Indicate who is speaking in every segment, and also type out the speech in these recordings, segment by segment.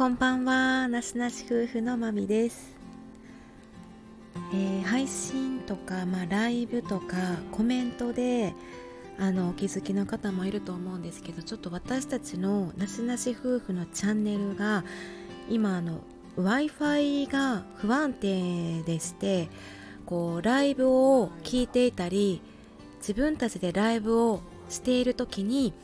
Speaker 1: こんばんは。なしなし夫婦のまみです、えー、配信とか、まあ、ライブとかコメントであのお気づきの方もいると思うんですけどちょっと私たちのなしなし夫婦のチャンネルが今あの w i f i が不安定でしてこうライブを聞いていたり自分たちでライブをしている時に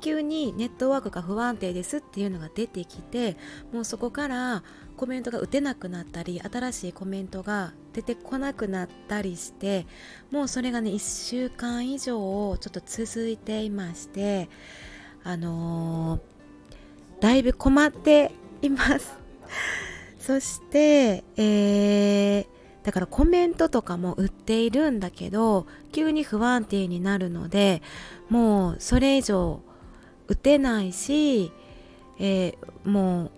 Speaker 1: 急にネットワークが不安定ですっていうのが出てきてもうそこからコメントが打てなくなったり新しいコメントが出てこなくなったりしてもうそれがね1週間以上ちょっと続いていましてあのー、だいぶ困っています。そしてえー、だからコメントとかも売っているんだけど急に不安定になるのでもうそれ以上打てないし、えー、もう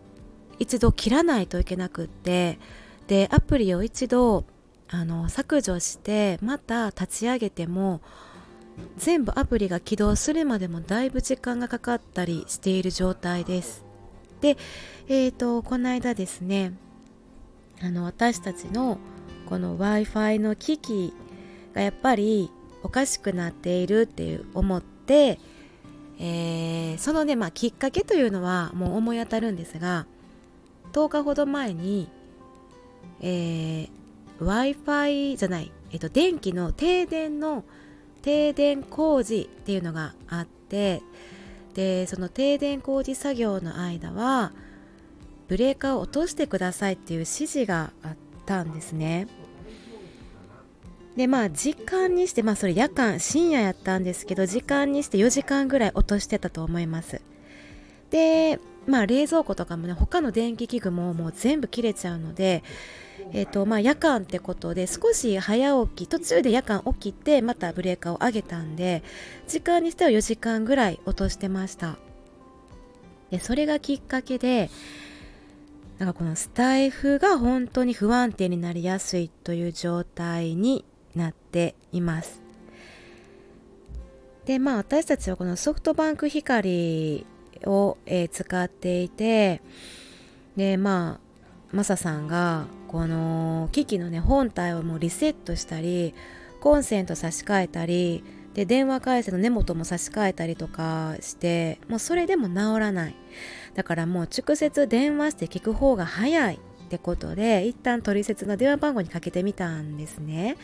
Speaker 1: 一度切らないといけなくってでアプリを一度あの削除してまた立ち上げても全部アプリが起動するまでもだいぶ時間がかかったりしている状態です。で、えーと、この間ですねあの私たちのこの w i f i の機器がやっぱりおかしくなっているっていう思ってえー、そのね、まあ、きっかけというのはもう思い当たるんですが10日ほど前に、えー、w i f i じゃない、えっと、電気の停電の停電工事っていうのがあってでその停電工事作業の間はブレーカーを落としてくださいっていう指示があったんですね。でまあ時間にしてまあそれ夜間深夜やったんですけど時間にして4時間ぐらい落としてたと思います。でまあ冷蔵庫とかもね他の電気器具ももう全部切れちゃうのでえーとまあ、夜間ってことで少し早起き途中で夜間起きてまたブレーカーを上げたんで時間にしては4時間ぐらい落としてました。でそれがきっかけでなんかこのスタイフが本当に不安定になりやすいという状態になっています。でまあ私たちはこのソフトバンク光を、えー、使っていてでまあマサさんがこの機器のね本体をもうリセットしたりコンセント差し替えたりで電話回線の根元も差し替えたりとかしてもうそれでも治らないだからもう直接電話して聞く方が早いってことで一旦取説の電話番号にかけてみたんですね。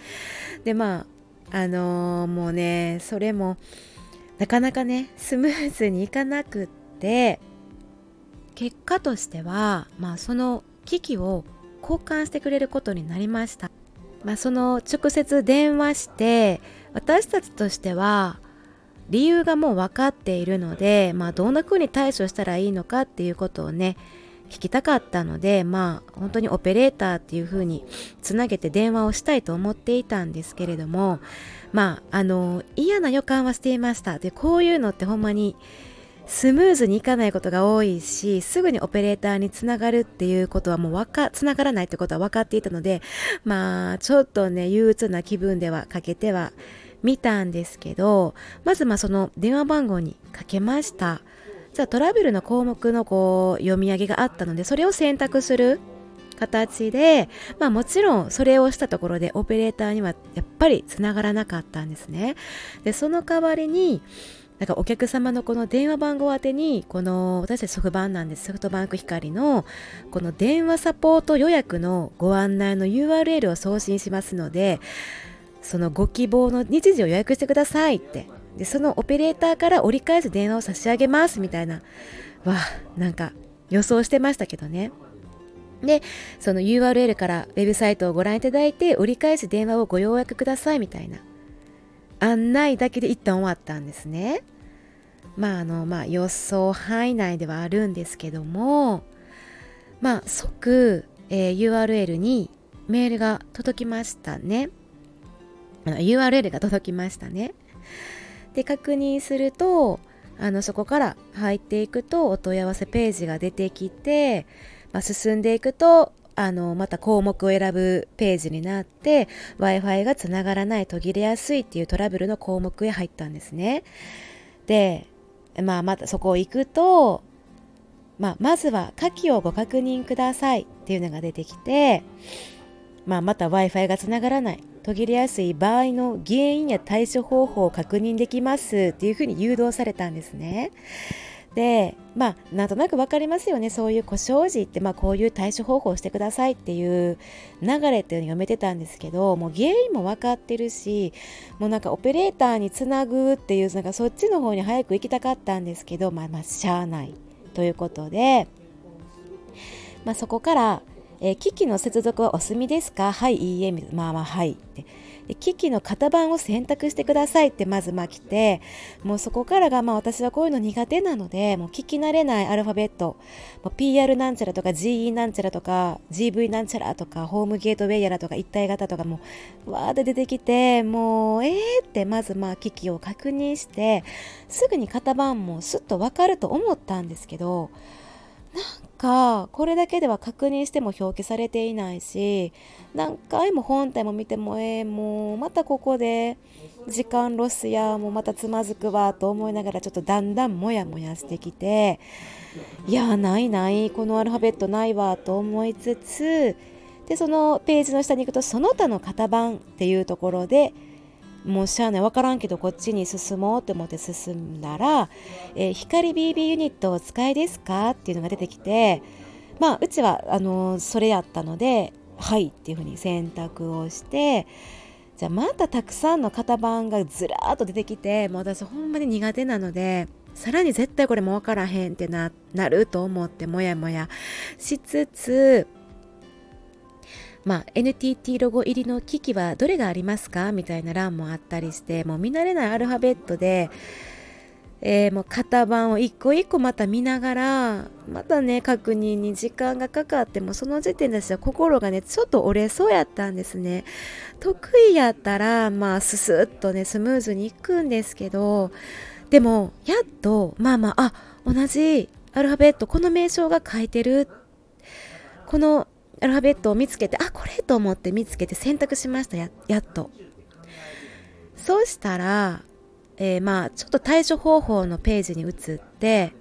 Speaker 1: でまああのー、もうねそれもなかなかねスムーズにいかなくって結果としてはまあその機器を交換してくれることになりました。まあ、その直接電話して私たちとしては理由がもう分かっているので、まあ、どんな風に対処したらいいのかっていうことをね聞きたかったのでまあ本当にオペレーターっていう風につなげて電話をしたいと思っていたんですけれどもまああの嫌な予感はしていました。でこういうのってほんまにスムーズにいかないことが多いしすぐにオペレーターにつながるっていうことはもうわかつながらないってことは分かっていたのでまあちょっとね憂鬱な気分ではかけてはみたんですけどまずまあその電話番号にかけました。じゃあトラベルの項目のこう読み上げがあったのでそれを選択する形で、まあもちろんそれをしたところでオペレーターにはやっぱりつながらなかったんですね。で、その代わりに、かお客様のこの電話番号宛てに、この私たちソフトなんです。ソフトバンク光のこの電話サポート予約のご案内の URL を送信しますので、そのご希望の日時を予約してくださいってでそのオペレーターから折り返す電話を差し上げますみたいな。わなんか予想してましたけどね。でその URL からウェブサイトをご覧いただいて折り返す電話をご予約くださいみたいな。案内だけで一旦終わったんですね。まああのまあ予想範囲内ではあるんですけども。まあ即、えー、URL にメールが届きましたね。URL が届きましたね。で確認するとあのそこから入っていくとお問い合わせページが出てきて、まあ、進んでいくとあのまた項目を選ぶページになって w i f i がつながらない途切れやすいっていうトラブルの項目へ入ったんですね。でまあまたそこを行くとまあ、まずは下記をご確認くださいっていうのが出てきて、まあ、また Wi-Fi がつながらない。途切れやすい場合の原因や対処方法を確認できますっていうふうに誘導されたんですね。でまあなんとなく分かりますよねそういう故障時って、まあ、こういう対処方法をしてくださいっていう流れっていうのを読めてたんですけどもう原因も分かってるしもうなんかオペレーターにつなぐっていうなんかそっちの方に早く行きたかったんですけどまあまあしゃあないということで、まあ、そこからえー、機器の接続はお済みですか？はい、いいえ、まあまあ、はい。で機器の型番を選択してくださいってまずまあ来てもうそこからがまあ私はこういうの苦手なのでもう聞き慣れないアルファベットもう PR なんちゃらとか GE なんちゃらとか GV なんちゃらとかホームゲートウェイやらとか一体型とかもうわーって出てきてもうえーってまずまあ機器を確認してすぐに型番もすっとわかると思ったんですけどかこれだけでは確認しても表記されていないし何回も本体も見てもえー、もうまたここで時間ロスやもうまたつまずくわと思いながらちょっとだんだんモヤモヤしてきていやないないこのアルファベットないわと思いつつでそのページの下に行くとその他の型番っていうところでもうしゃあない分からんけどこっちに進もうと思って進んだら「えー、光 BB ユニットお使いですか?」っていうのが出てきてまあうちはあのー、それやったので「はい」っていうふうに選択をしてじゃあまたたくさんの型番がずらーっと出てきてもう私ほんまに苦手なのでさらに絶対これも分からへんってなると思ってもやもやしつつまあ、NTT ロゴ入りの機器はどれがありますか？みたいな欄もあったりしてもう見慣れないアルファベットで、えー、もう型番を一個一個また見ながらまたね確認に時間がかかってもその時点で私は心がねちょっと折れそうやったんですね。得意やったらまあススッとねスムーズにいくんですけどでもやっとまあまああ同じアルファベットこの名称が書いてる。このアルファベットを見つけてあこれと思って見つけて選択しました。ややっと。そうしたら、えー、まあちょっと対処方法のページに移って、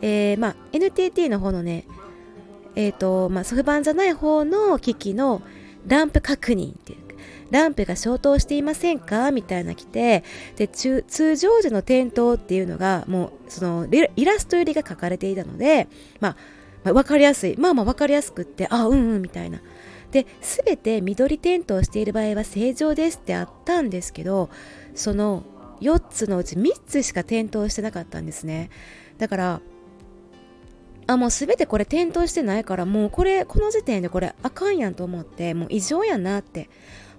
Speaker 1: えー、まあ NTT の方のねえっ、ー、とまあソフ版じゃない方の機器のランプ確認っていうランプが消灯していませんかみたいな来てで通常時の点灯っていうのがもうそのイラスト入りが書かれていたのでまあまあ、分かりやすい。まあまあ分かりやすくってあうんうんみたいな。で全て緑点灯している場合は正常ですってあったんですけどその4つのうち3つしか点灯してなかったんですね。だからあもう全てこれ点灯してないからもうこれこの時点でこれあかんやんと思ってもう異常やなって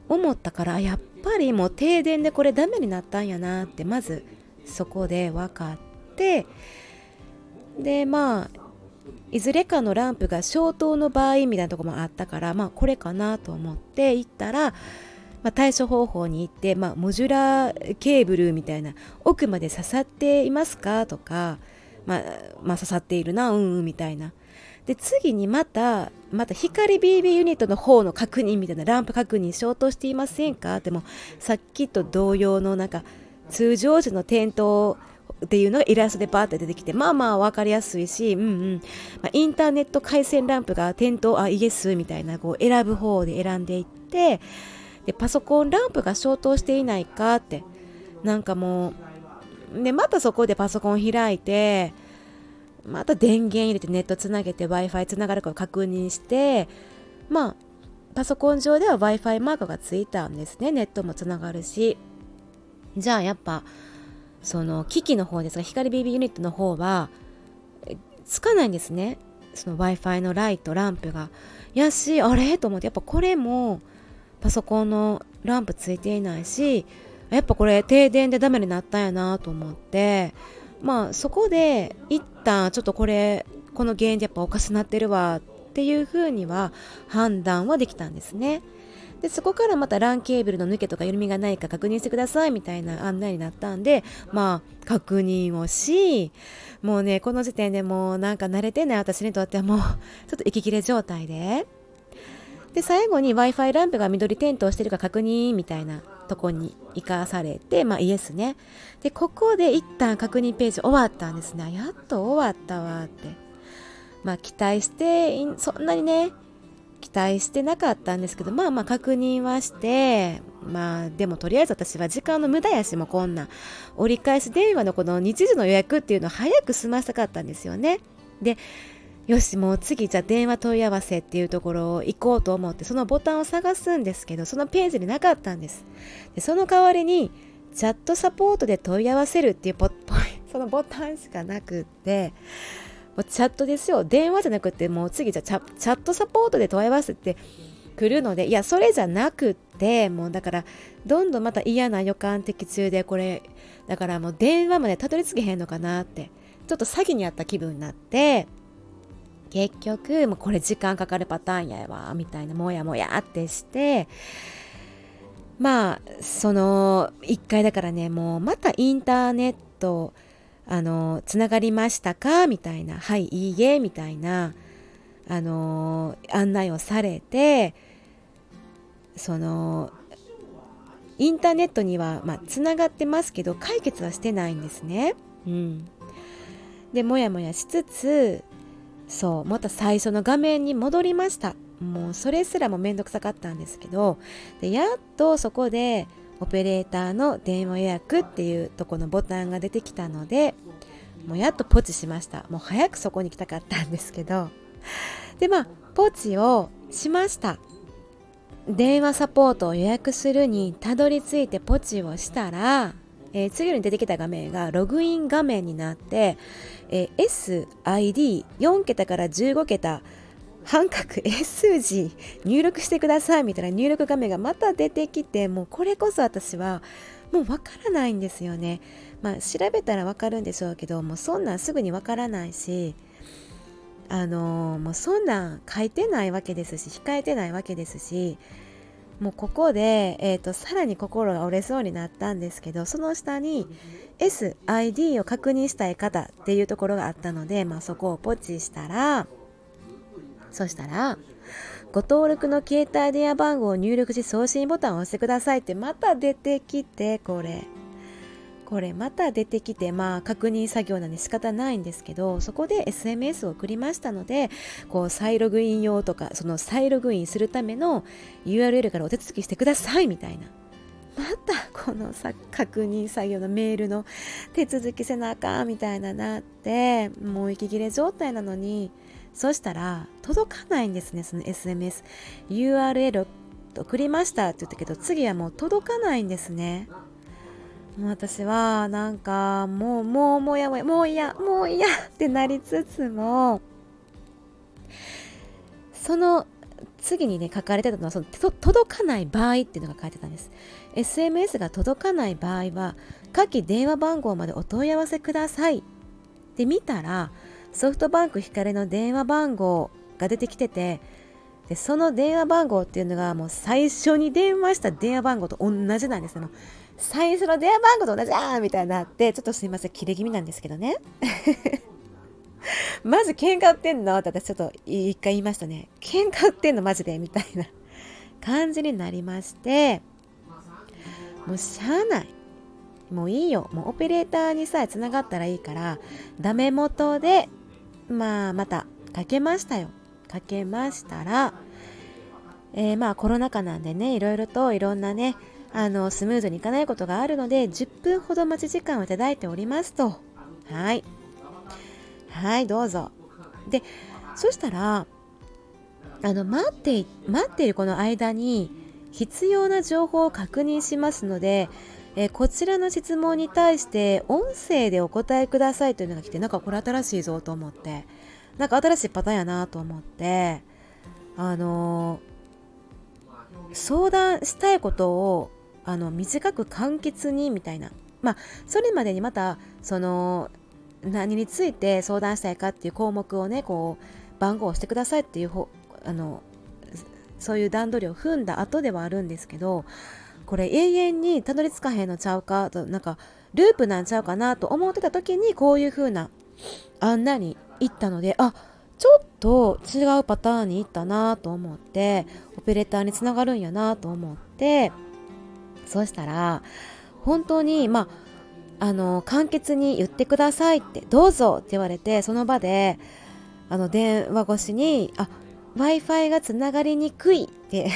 Speaker 1: 思ったからやっぱりもう停電でこれダメになったんやなってまずそこで分かってでまあいずれかのランプが消灯の場合みたいなとこもあったからまあこれかなと思って行ったら、まあ、対処方法に行って、まあ、モジュラーケーブルみたいな奥まで刺さっていますかとか、まあ、まあ刺さっているなうんうんみたいな。で次にまたまた光 BB ユニットの方の確認みたいなランプ確認消灯していませんか？でもさっきと同様のなんか通常時の点灯っていうのがイラストでバーって出てきてまあまあ分かりやすいし、うんうん。まあ、インターネット回線ランプが点灯あイエスみたいなこう選ぶ方で選んでいってでパソコンランプが消灯していないかってなんかもうでまたそこでパソコン開いてまた電源入れてネットつなげて w i f i つながるかを確認してまあパソコン上では w i f i マークがついたんですね。ネットもつながるし。じゃあやっぱその機器の方ですが光 BB ユニットの方はつかないんですね。その w i f i のライトランプが。やしあれ？と思って。やっぱこれもパソコンのランプついていないしやっぱこれ停電でダメになったんやなと思って。まあそこで一旦ちょっとこれこの原因でやっぱおかしなってるわっていうふうには判断はできたんですね。でそこからまた LAN ケーブルの抜けとか緩みがないか確認してくださいみたいな案内になったんでまあ確認をしもうねこの時点でもうなんか慣れてない私にとってはもう ちょっと息切れ状態で。で最後に w i f i ランプが緑点灯してるか確認みたいなとこに行かされてまあイエスね。でここで一旦確認ページ終わったんですね。やっと終わったわって。まあ期待してそんなにね待してなかったんですけどまあまあ確認はしてまあでもとりあえず私は時間の無駄やしもこんな折り返し電話のこの日時の予約っていうのを早く済ませたかったんですよね。でよしもう次じゃあ電話問い合わせっていうところを行こうと思ってそのボタンを探すんですけどそのページになかったんです。でその代わりにチャットサポートで問い合わせるっていうポそのボタンしかなくってうチャットですよ。電話じゃなくてもう次じゃチャチャットサポートで問い合わせてくるのでいやそれじゃなくてもうだからどんどんまた嫌な予感的中でこれだからもう電話までたどり着けへんのかなってちょっと詐欺にあった気分になって結局もうこれ時間かかるパターンやわみたいなもやもやってしてまあその1回だからねもうまたインターネットあのつながりましたか？みたいなはいいいえみたいなあの案内をされてそのインターネットには、まあ、つながってますけど解決はしてないんですね。うん、でもやもやしつつそうまた最初の画面に戻りました。もうそれすらも面倒くさかったんですけどでやっとそこでオペレーターの電話予約っていうとこのボタンが出てきたのでもうやっとポチしました。もう早くそこに来たかったんですけど。でまあポチをしました。電話サポートを予約するにたどり着いてポチをしたら、えー、次に出てきた画面がログイン画面になって、えー、SID4 桁から15桁半角 S 数字入力してくださいみたいな入力画面がまた出てきてもうこれこそ私はもうわからないんですよね。まあ調べたらわかるんでしょうけどもうそんなんすぐにわからないしあのー、もうそんなん書いてないわけですし控えてないわけですしもうここで、えーと、さらに心が折れそうになったんですけどその下に SID を確認したい方っていうところがあったので、まあ、そこをポチしたらそしたら、ご登録の携帯電話番号を入力し送信ボタンを押してくださいってまた出てきて、これ。これまた出てきて、まあ確認作業なんで仕方ないんですけど、そこで SMS を送りましたので、こう再ログイン用とか、その再ログインするための URL からお手続きしてくださいみたいな。またこのさ確認作業のメールの手続きせなあかんみたいななってもう息切れ状態なのにそしたら届かないんですねその SMS URL 送りましたって言ったけど次はもう届かないんですね。もう私はなんかもうもうもやもやもう嫌もう嫌ってなりつつもその次にね書かれてたのはその届かない場合っていうのが書いてたんです。SMS が届かない場合は下記電話番号までお問い合わせください。で見たらソフトバンク光の電話番号が出てきててでその電話番号っていうのがもう最初に電話した電話番号と同じなんですよ。最初の電話番号と同じあーみたいになってちょっとすいません切れ気味なんですけどね。まず喧嘩売ってんの？って私ちょっと一回言いましたね。喧嘩売ってんのマジで？みたいな感じになりまして。もうしゃあない。もういいよ。もうオペレーターにさえつながったらいいからダメ元でまあまたかけましたよ。かけましたら、えー、まあコロナ禍なんでねいろいろといろんなねあのスムーズにいかないことがあるので10分ほど待ち時間をいただいておりますと。はい。はいどうぞ。でそしたらあの待って待っているこの間に必要な情報を確認しますのでえー、こちらの質問に対して音声でお答えくださいというのが来てなんかこれ新しいぞと思ってなんか新しいパターンやなと思ってあのー、相談したいことをあの短く簡潔にみたいな。まあそれまでにまたその何について相談したいかっていう項目をねこう番号をしてくださいっていうあのそういう段取りを踏んだ後ではあるんですけどこれ永遠にたどり着かへんのちゃうかとなんかループなんちゃうかなと思ってた時にこういう風な案内に行ったのであちょっと違うパターンに行ったなと思ってオペレーターにつながるんやなと思ってそうしたら本当にまああの簡潔に言ってくださいってどうぞって言われてその場であの電話越しに「あ w i f i がつながりにくい」って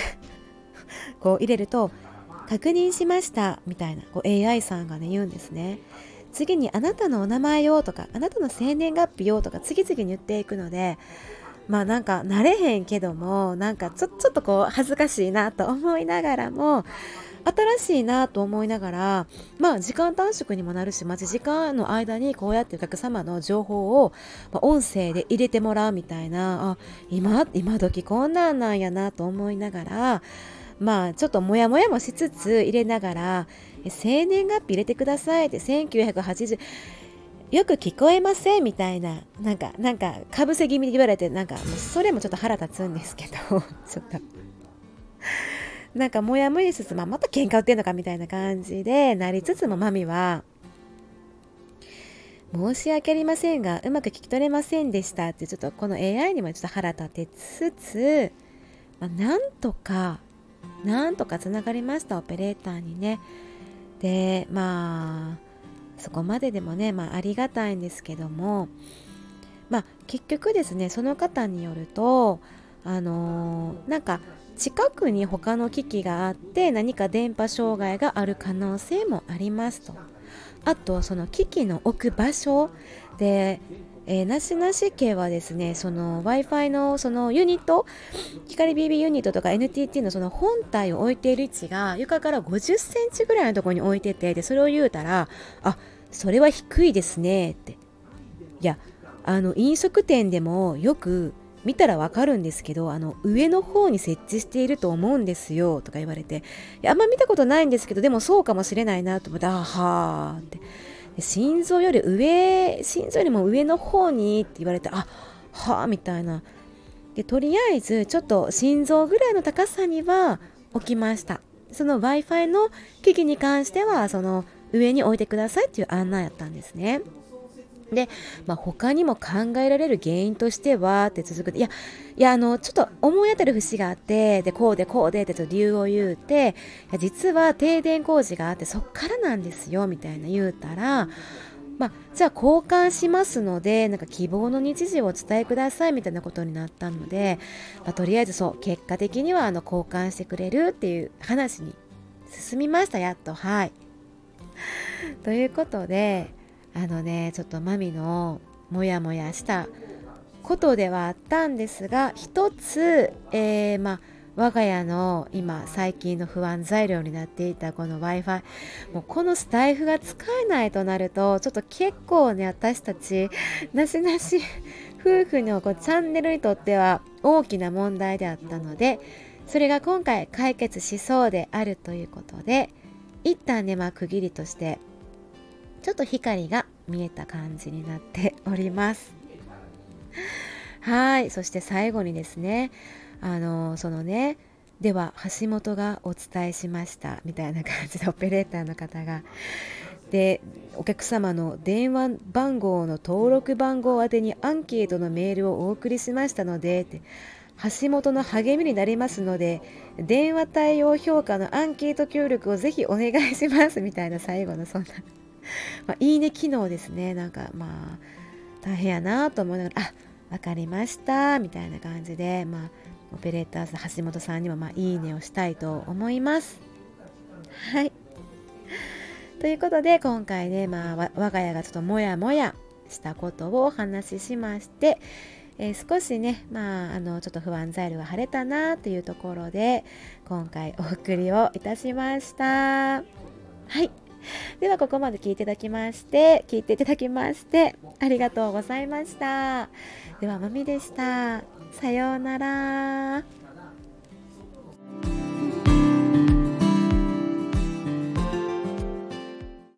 Speaker 1: こう入れると「確認しました」みたいなこう AI さんがね言うんですね。次にあなたのお名前をとかあなたの生年月日をとか次々に言っていくのでまあなんか慣れへんけどもなんかちょちょっとこう恥ずかしいなと思いながらも新しいなと思いながらまあ時間短縮にもなるし待ち時間の間にこうやってお客様の情報を、まあ、音声で入れてもらうみたいなあ今今時こんなんなんやなと思いながらまあちょっとモヤモヤもしつつ入れながら生年月日入れてくださいって1980よく聞こえませんみたいななんかなんかかぶせ気味に言われてなんかそれもちょっと腹立つんですけど ちょっと。なんかもやもやしつつ、まあ、また喧嘩売ってんのかみたいな感じでなりつつもマミは申し訳ありませんがうまく聞き取れませんでしたってちょっとこの AI にもちょっと腹立てつつ、まあ、なんとかなんとかつながりましたオペレーターにね。でまあそこまででもね、まあ、ありがたいんですけども。まあ結局ですねその方によるとあのー、なんか近くに他の機器があって何か電波障害がある可能性もありますと。あとその機器の置く場所でえー、なしなし家はですね、その Wi-Fi のそのユニット、光 BB ユニットとか NTT のその本体を置いている位置が床から50センチぐらいのところに置いてて、で、それを言うたら、あ、それは低いですねって。いや、あの、飲食店でもよく見たらわかるんですけどあの上の方に設置していると思うんですよとか言われてあんま見たことないんですけどでもそうかもしれないなと思ってあはーって心臓より上心臓よりも上の方にって言われてあはあみたいな。でとりあえずちょっと心臓ぐらいの高さには置きました。その w i f i の機器に関してはその上に置いてくださいっていう案内やったんですね。で、まあ、他にも考えられる原因としてはって続く。いやいやあのちょっと思い当たる節があってでこうでこうでってと理由を言うて実は停電工事があってそっからなんですよみたいな言うたらまあ、じゃあ交換しますのでなんか希望の日時をお伝えくださいみたいなことになったので、まあ、とりあえずそう結果的にはあの交換してくれるっていう話に進みましたやっと。はい。ということであのねちょっとマミのモヤモヤしたことではあったんですが一つ、えー、まあ我が家の今最近の不安材料になっていたこの w i f i もうこのスタイフが使えないとなるとちょっと結構ね私たちなしなし夫婦のこうチャンネルにとっては大きな問題であったのでそれが今回解決しそうであるということで一旦ねまあ区切りとしてちょっと光が見えた感じになっております。はいそして最後にですねあのそのねでは橋本がお伝えしましたみたいな感じでオペレーターの方が。でお客様の電話番号の登録番号宛てにアンケートのメールをお送りしましたのでって橋本の励みになりますので電話対応評価のアンケート協力をぜひお願いしますみたいな最後のそんなまあ、いいね機能ですね。なんかまあ大変やなと思いながらあ分かりました。みたいな感じでまあオペレーター橋本さんにもまあいいねをしたいと思います。はい。ということで今回ね、まあ、我が家がちょっともやもやしたことをお話ししまして、えー、少しね、まあ、あのちょっと不安材料が晴れたなというところで今回お送りをいたしました。はい。ではここまで聞いていただきまして聞いていただきましてありがとうございました。ではまみでした。さようなら。